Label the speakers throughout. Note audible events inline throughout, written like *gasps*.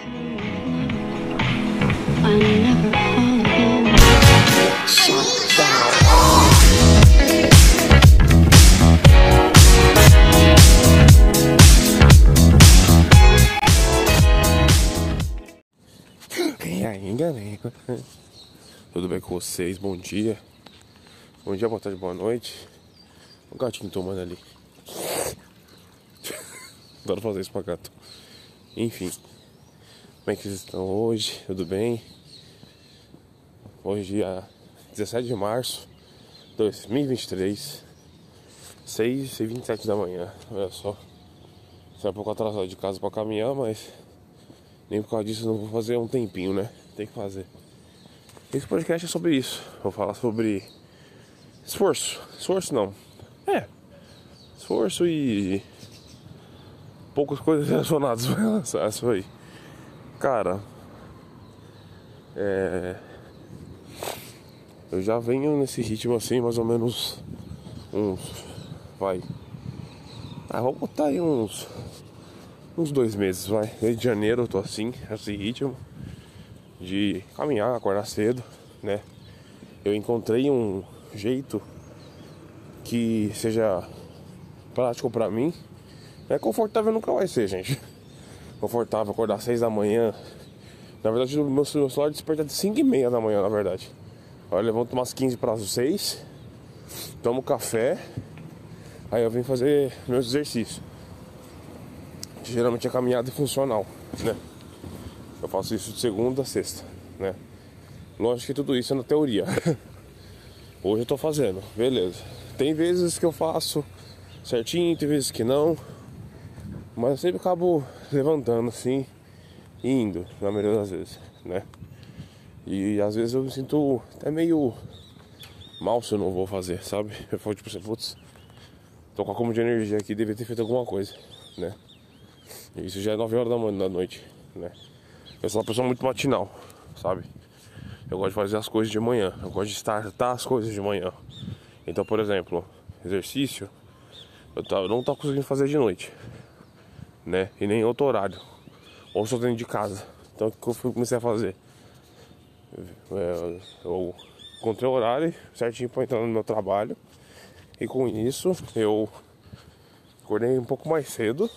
Speaker 1: E aí, galera? Tudo bem com vocês? Bom dia. Bom dia, boa tarde, boa noite. O gatinho tomando ali. *laughs* Adoro fazer isso pra gato. Enfim. Como é que vocês estão hoje? Tudo bem? Hoje, dia 17 de março de 2023. 6 e 27 da manhã. Olha só. Sai um pouco atrasado de casa pra caminhar, mas nem por causa disso não vou fazer um tempinho, né? Tem que fazer. Esse podcast é sobre isso. Vou falar sobre esforço. Esforço não. É. Esforço e poucas coisas *laughs* relacionadas a isso aí. Cara, é. Eu já venho nesse ritmo assim, mais ou menos uns. Vai. Ah, vou botar aí uns. Uns dois meses, vai. Desde janeiro eu tô assim, nesse ritmo. De caminhar, acordar cedo, né? Eu encontrei um jeito que seja prático pra mim. É confortável nunca vai ser, gente. Confortável acordar às 6 da manhã. Na verdade, o meu celular desperta de 5 e meia da manhã, na verdade. Eu levanto umas 15 para as 6, tomo café, aí eu venho fazer meus exercícios. Geralmente é caminhada funcional, né? Eu faço isso de segunda a sexta, né? Lógico que tudo isso é na teoria. *laughs* Hoje eu tô fazendo, beleza. Tem vezes que eu faço certinho, tem vezes que não. Mas eu sempre acabo levantando assim indo, na maioria das vezes, né? E às vezes eu me sinto até meio mal se eu não vou fazer, sabe? *laughs* Eu falo tipo assim, putz, tô com acúmulo de energia aqui, devia ter feito alguma coisa, né? E isso já é 9 horas da manhã da noite, né? Eu sou uma pessoa muito matinal, sabe? Eu gosto de fazer as coisas de manhã, eu gosto de startar as coisas de manhã. Então, por exemplo, exercício, eu, eu não tô conseguindo fazer de noite, né? E nem outro horário. Ou estou dentro de casa. Então, o que eu comecei a fazer? É, eu encontrei o horário certinho para entrar no meu trabalho. E com isso, eu acordei um pouco mais cedo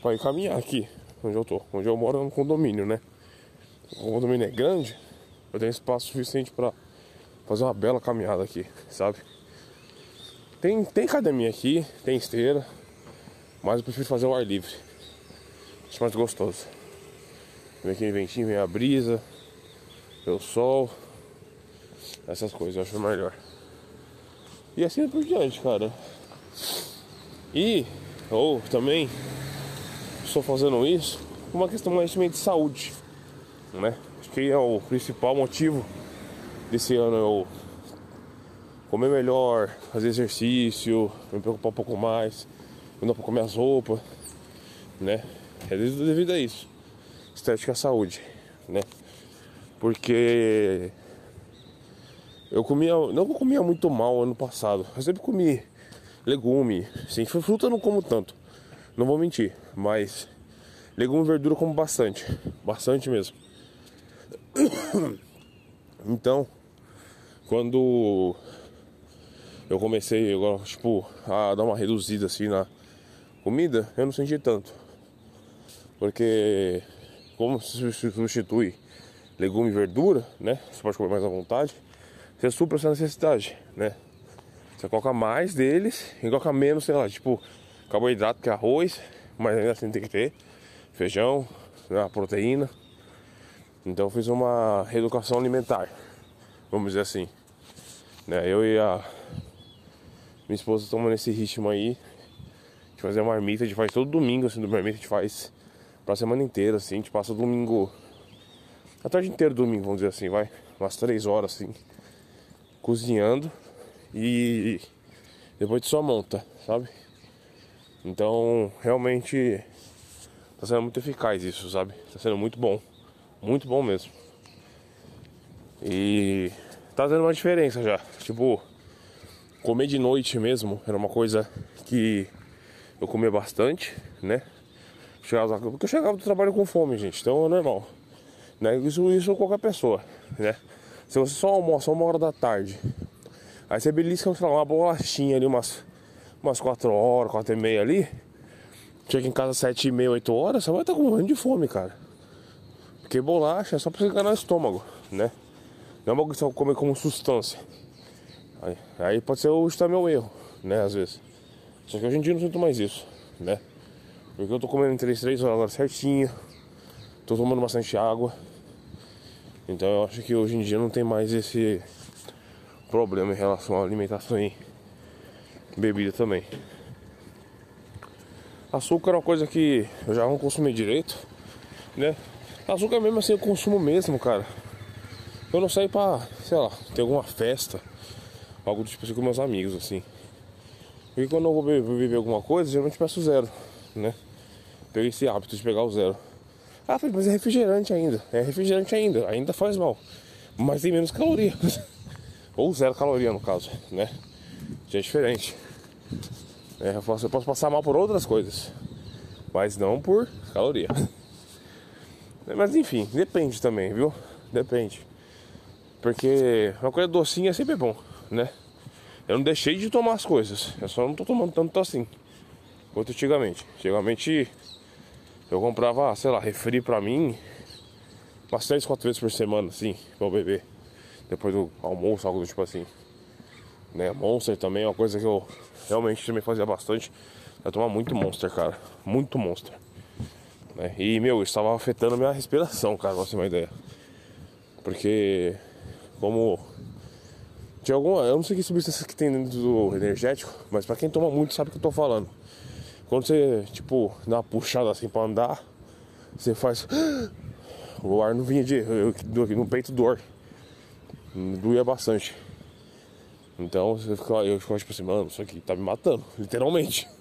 Speaker 1: para ir caminhar aqui, onde eu tô. Onde eu moro é no condomínio, né? O condomínio é grande, eu tenho espaço suficiente para fazer uma bela caminhada aqui, sabe? Tem, tem academia aqui, tem esteira, mas eu prefiro fazer o ar livre. Acho mais gostoso. Vem aquele ventinho, vem a brisa, vem o sol, essas coisas eu acho melhor. E assim por diante, cara. E, ou também, estou fazendo isso por uma questão mais de saúde, né? Acho que é o principal motivo desse ano eu comer melhor, fazer exercício, me preocupar um pouco mais, não pra comer as roupas, né? É devido a isso. Estética saúde, né? Porque eu comia, não eu comia muito mal ano passado, eu sempre comi legume, sim, fruta eu não como tanto, não vou mentir, mas legume e verdura eu como bastante, bastante mesmo. *coughs* Então, quando eu comecei agora, tipo, a dar uma reduzida assim na comida, eu não senti tanto. Porque como se substitui legume e verdura, né? Você pode comer mais à vontade, você supra essa necessidade, né? Você coloca mais deles e coloca menos, sei lá, tipo, carboidrato que é arroz, mas ainda assim tem que ter feijão, né, proteína. Então fiz uma reeducação alimentar, vamos dizer assim. Né? Eu e a minha esposa estamos nesse ritmo aí fazer uma marmita, a gente faz todo domingo assim, do marmita a gente faz pra semana inteira, assim, a gente passa domingo. A tarde inteira domingo, vamos dizer assim, vai. Umas três horas assim, cozinhando e depois de só monta, sabe? Então realmente tá sendo muito eficaz isso, sabe? Tá sendo muito bom. Muito bom mesmo. E tá dando uma diferença já. Tipo, comer de noite mesmo era uma coisa que eu comia bastante, né? Chegava, porque eu chegava do trabalho com fome, gente, então é normal. Né? Isso, isso qualquer pessoa, né? Se você só almoça uma hora da tarde, aí você belisca sei lá, uma bolachinha ali, umas, umas 4 horas, 4 e meia ali, chega em casa 7 e meia, 8 horas, você vai estar com morrendo de fome, cara. Porque bolacha é só pra você enganar o estômago, né? Não é uma coisa que você comer como substância. Aí, aí pode ser tá meu erro, né? Às vezes. Só que hoje em dia eu não sinto mais isso, né? Porque eu tô comendo em 3, 3 horas agora certinho. Tô tomando bastante água. Então eu acho que hoje em dia não tem mais esse problema em relação à alimentação e bebida também. Açúcar é uma coisa que eu já não consumi direito, né? Açúcar mesmo assim eu consumo mesmo, cara. Eu não saio pra, sei lá, ter alguma festa, algo do tipo assim com meus amigos, assim. E quando eu vou beber, alguma coisa, geralmente peço zero, né? Peguei esse hábito de pegar o zero. Ah, mas é refrigerante ainda. É refrigerante ainda, ainda faz mal. Mas tem menos caloria. *laughs* Ou zero caloria no caso, né? Já é diferente. É, eu, posso, eu posso passar mal por outras coisas. Mas não por caloria. *laughs* Mas enfim, depende também, viu? Depende. Porque uma coisa docinha sempre é bom, né? Eu não deixei de tomar as coisas. Eu só não tô tomando tanto assim. Quanto antigamente. Antigamente eu comprava, sei lá, refri pra mim umas 3, 4 vezes por semana, assim, pra eu beber. Depois do almoço, algo do tipo assim. Né? Monster também é uma coisa que eu realmente também fazia bastante. Eu tomava muito Monster, cara. Muito Monster. Né? E, meu, isso estava afetando a minha respiração, cara, pra você ter uma ideia. Porque, como. Tinha alguma. Eu não sei que substância que tem dentro do energético, mas pra quem toma muito sabe o que eu tô falando. Quando você, tipo, dá uma puxada assim pra andar, você faz. *gasps* O ar não vinha de. no peito dor. Doía bastante. Então você fica, eu fico tipo assim, mano, isso aqui tá me matando, literalmente. *laughs*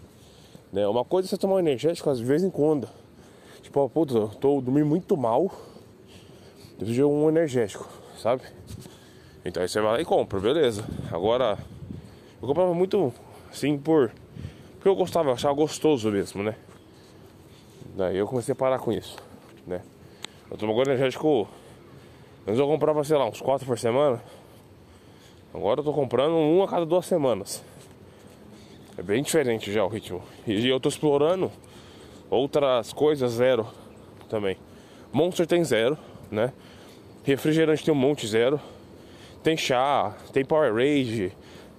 Speaker 1: Né? Uma coisa é você tomar um energético às vezes em quando. Tipo, puta, tô dormindo muito mal. Eu de um energético, sabe? Então aí você vai lá e compra, beleza. Agora, eu comprava muito assim por. Porque eu gostava, eu achava gostoso mesmo, né? Daí eu comecei a parar com isso, né? Eu tomo agora energético. Antes eu comprava, sei lá, uns 4 por semana. Agora eu tô comprando um a cada duas semanas. É bem diferente já o ritmo. E eu tô explorando outras coisas zero também. Monster tem zero, né? Refrigerante tem um monte zero. Tem chá, tem Power Rage,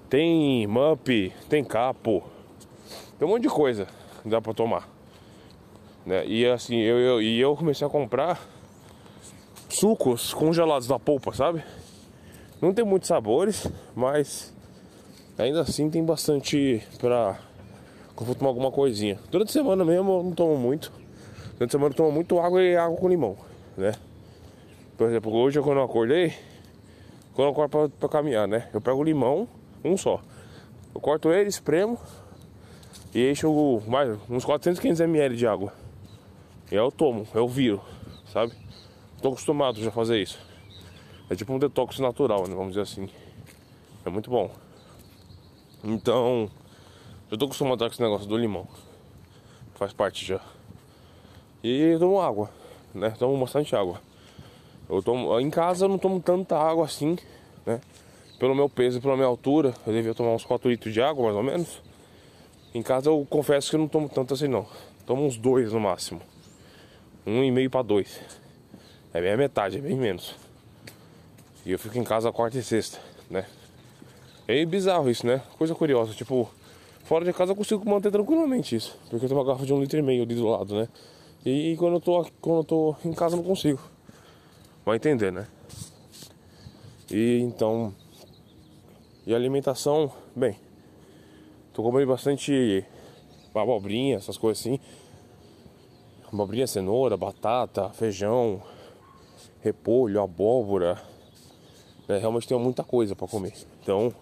Speaker 1: tem Mup, tem Capo. Tem um monte de coisa que dá pra tomar. Né? E assim, eu, eu, e eu comecei a comprar sucos congelados da polpa, sabe? Não tem muitos sabores, mas ainda assim tem bastante pra eu vou tomar alguma coisinha. Durante a semana mesmo eu não tomo muito. Durante a semana eu tomo muito água e água com limão, né? Por exemplo, hoje quando eu acordei, pra, pra caminhar, né? Eu pego limão, um só. Eu corto ele, espremo e encho mais uns 400, 500 ml de água. E aí eu tomo, eu viro, sabe? Tô acostumado já a fazer isso. É tipo um detox natural, né? Vamos dizer assim. É muito bom. Então, eu tô acostumado com esse negócio do limão. Faz parte já. E tomo água, né? Tomo bastante água. Eu tomo, em casa eu não tomo tanta água assim, né? Pelo meu peso e pela minha altura, eu devia tomar uns 4 litros de água, mais ou menos. Em casa eu confesso que eu não tomo tanto assim não. Tomo uns dois no máximo. Um e meio para dois. É bem a metade, é bem menos. E eu fico em casa quarta e sexta, né? É bizarro isso, né? Coisa curiosa, tipo, Fora de casa eu consigo manter tranquilamente isso. Porque eu tenho uma garrafa de um litro e meio ali do lado, né? E quando eu tô, quando eu tô em casa eu não consigo. Vai entender, né? E então. E alimentação, bem. Tô comendo bastante abobrinha, essas coisas assim. Abobrinha, cenoura, batata, feijão, repolho, abóbora. É, realmente tem muita coisa para comer. Então,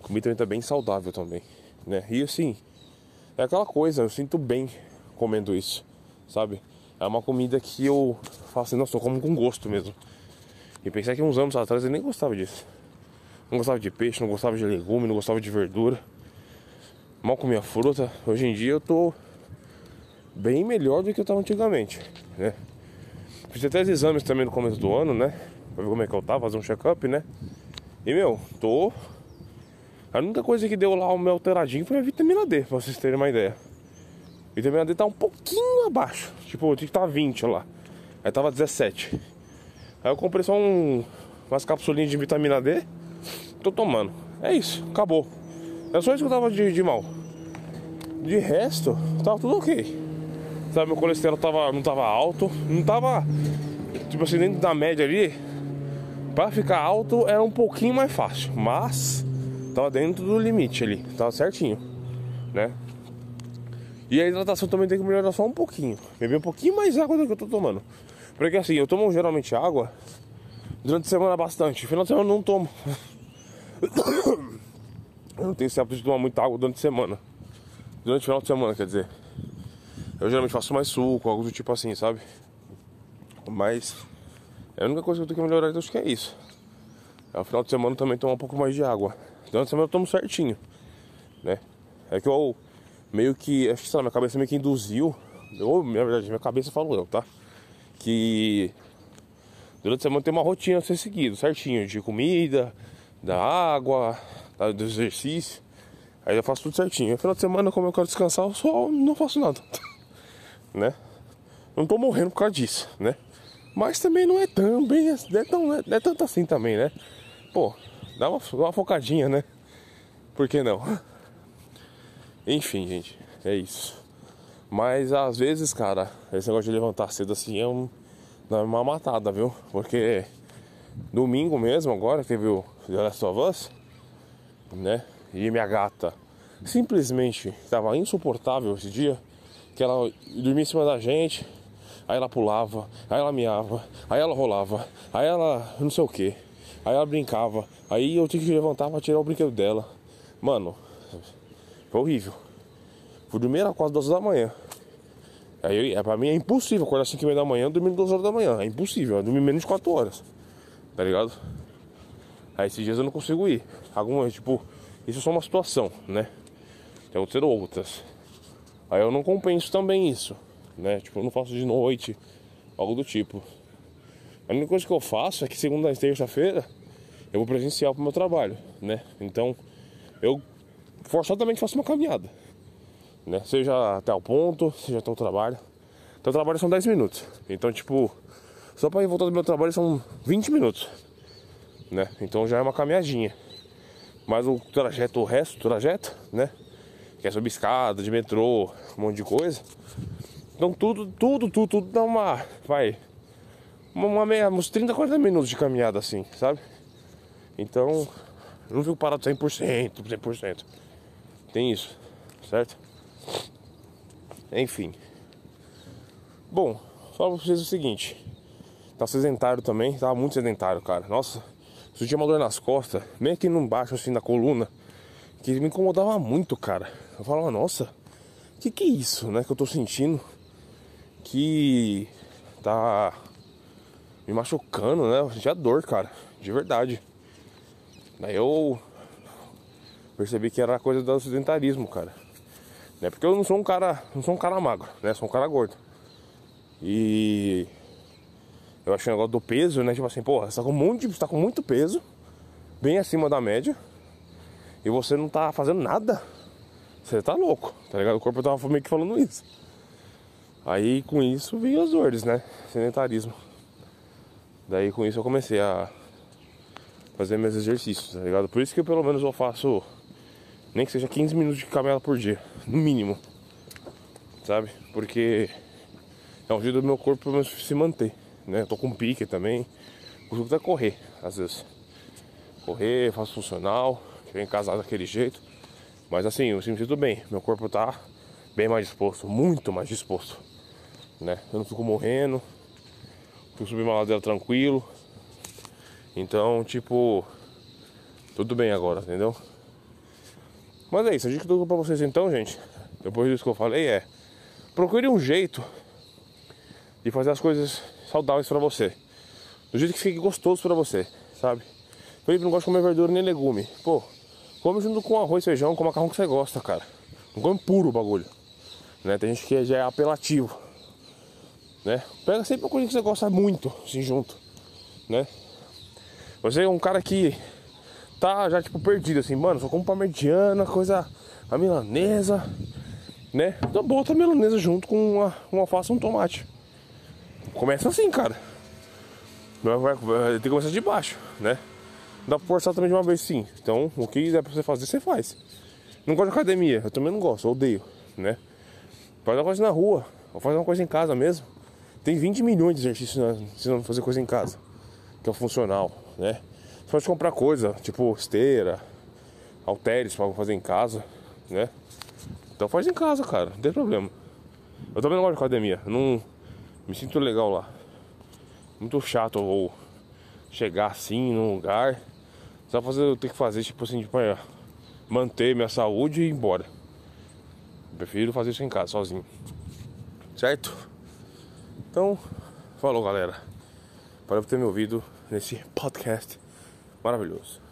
Speaker 1: comida também tá bem saudável também né? E assim, é aquela coisa, eu sinto bem comendo isso, sabe? É uma comida que eu faço assim, nossa, eu como com gosto mesmo. E pensei que uns anos atrás eu nem gostava disso. Não gostava de peixe, não gostava de legume, não gostava de verdura. Mal comia fruta. Hoje em dia eu tô bem melhor do que eu tava antigamente, né? Fiz até exames também no começo do ano, né? Pra ver como é que eu tava, fazer um check-up, né? E meu, tô. A única coisa que deu lá o meu alteradinho foi a vitamina D, pra vocês terem uma ideia. A vitamina D tá um pouquinho abaixo. Tipo, tinha que estar tá 20 lá. Aí tava 17. Aí eu comprei só um, umas capsulinhas de vitamina D. Tô tomando. É isso, acabou. É só isso que eu tava de, de mal. De resto, tava tudo ok. Sabe, meu colesterol tava, não tava alto, não tava, tipo assim, dentro da média ali. Pra ficar alto era um pouquinho mais fácil, mas tava dentro do limite ali, tava certinho, né? E a hidratação também tem que melhorar só um pouquinho, beber um pouquinho mais água do que eu tô tomando. Porque assim, eu tomo geralmente água durante a semana bastante, final de semana eu não tomo. *coughs* Eu não tenho esse hábito de tomar muita água durante a semana. Durante o final de semana, quer dizer. Eu geralmente faço mais suco, algo do tipo assim, sabe? Mas é a única coisa que eu tenho que melhorar, então acho que é isso. Ao final de semana também tomar um pouco mais de água. Durante a semana eu tomo certinho, né? É que eu meio que, acho que sei lá, minha cabeça meio que induziu. Ou, na verdade, minha cabeça falou eu, tá? Que durante a semana tem uma rotina a ser seguido, certinho, de comida, da água, do exercício. Aí eu faço tudo certinho. No final de semana, como eu quero descansar, eu só não faço nada. *laughs* né? Não tô morrendo por causa disso, né? Mas também não é tão bem, não é, tão, não é tanto assim também, né? Pô, dá uma, uma focadinha, né? Por que não? *laughs* Enfim, gente, é isso. Mas às vezes, cara, esse negócio de levantar cedo assim é, um, é uma matada, viu? Porque domingo mesmo, agora, teve o The Last of Us, né? E minha gata simplesmente estava insuportável esse dia que ela dormia em cima da gente, aí ela pulava, aí ela miava, aí ela rolava, aí ela não sei o que, aí ela brincava, aí eu tinha que levantar pra tirar o brinquedo dela. Mano, foi horrível. Fui dormir às quase duas da manhã. Aí é, pra mim é impossível acordar às 5 e meia da manhã dormir duas horas da manhã. É impossível, dormir menos de 4 horas. Tá ligado? Aí esses dias eu não consigo ir. Algumas, tipo, isso é só uma situação, né? Tem outras outras. Aí eu não compenso também isso, né? Tipo, eu não faço de noite, algo do tipo. A única coisa que eu faço é que segunda e terça-feira eu vou presencial pro meu trabalho, né? Então eu forçadamente faço uma caminhada, né? Seja até o ponto, seja até o trabalho. Então o trabalho são 10 minutos. Então, tipo, só para ir voltar do meu trabalho são 20 minutos, né? Então já é uma caminhadinha. Mas o trajeto, o resto do trajeto, né? que é subir escada, de metrô, um monte de coisa. Então tudo, tudo, tudo, tudo dá uma. Vai. Uma, meia, uns 30, 40 minutos de caminhada assim, sabe? Então, não fico parado 100%, 100%. Tem isso, certo? Enfim. Bom, só pra vocês o seguinte. Tá sedentário também, tava muito sedentário, cara. Nossa, eu tinha uma dor nas costas, meio aqui no baixo, assim, na coluna, que me incomodava muito, cara. Eu falava, nossa, que que é isso, né, que eu tô sentindo que tá me machucando, né? Eu sentia dor, cara, de verdade. Daí eu percebi que era coisa do sedentarismo, cara. Né? Porque eu não sou um cara, não sou um cara magro, né? Sou um cara gordo. E eu achei o negócio do peso, né? Tipo assim, porra, você tá com, muito, você tá com muito peso, bem acima da média e você não tá fazendo nada, você tá louco, tá ligado? O corpo tava meio que falando isso. Aí com isso vinham as dores, né? Sedentarismo. Daí com isso eu comecei a fazer meus exercícios, tá ligado? Por isso que eu, pelo menos eu faço nem que seja 15 minutos de caminhada por dia, no mínimo. Sabe? Porque é um jeito do meu corpo se manter, né? Eu tô com pique também. Costumo até correr, às vezes. Correr, faço funcional Cheguei em casa daquele jeito. Mas assim, eu me sinto bem. Meu corpo tá bem mais disposto, muito mais disposto. Né? Eu não fico morrendo. Fico subindo uma ladeira tranquilo. Então, tipo, tudo bem agora, entendeu? Mas é isso, a dica que eu dou pra vocês então, gente, depois disso que eu falei é procure um jeito de fazer as coisas saudáveis para você. Do jeito que fique gostoso para você, sabe? Felipe não gosta de comer verdura nem legume. Pô, Come junto com arroz, feijão, com macarrão que você gosta, cara. Não come puro o bagulho. Né? Tem gente que já é apelativo. Né? Pega sempre uma coisa que você gosta muito, assim, junto. Né? Você é um cara que tá já tipo perdido assim, mano, só como parmegiana, coisa a milanesa, né? Então bota a milanesa junto com uma, uma alface e um tomate. Começa assim, cara. Vai, vai, vai, tem que começar de baixo, né? Dá pra forçar também de uma vez sim. Então, o que der pra você fazer, você faz. Não gosto de academia, eu também não gosto, odeio, né? Faz uma coisa na rua, ou faz uma coisa em casa mesmo. Tem 20 milhões de exercícios ensinando fazer coisa em casa, que é o funcional, né? Pode comprar coisa, tipo esteira, halteres pra fazer em casa, né? Então faz em casa, cara, não tem problema. Eu também não gosto de academia, não me sinto legal lá. Muito chato ou chegar assim num lugar, só fazer eu ter que fazer tipo assim, tipo, é, manter minha saúde e ir embora. Prefiro fazer isso em casa, sozinho. Certo? Então, falou galera. Por ter me ouvido nesse podcast maravilhoso.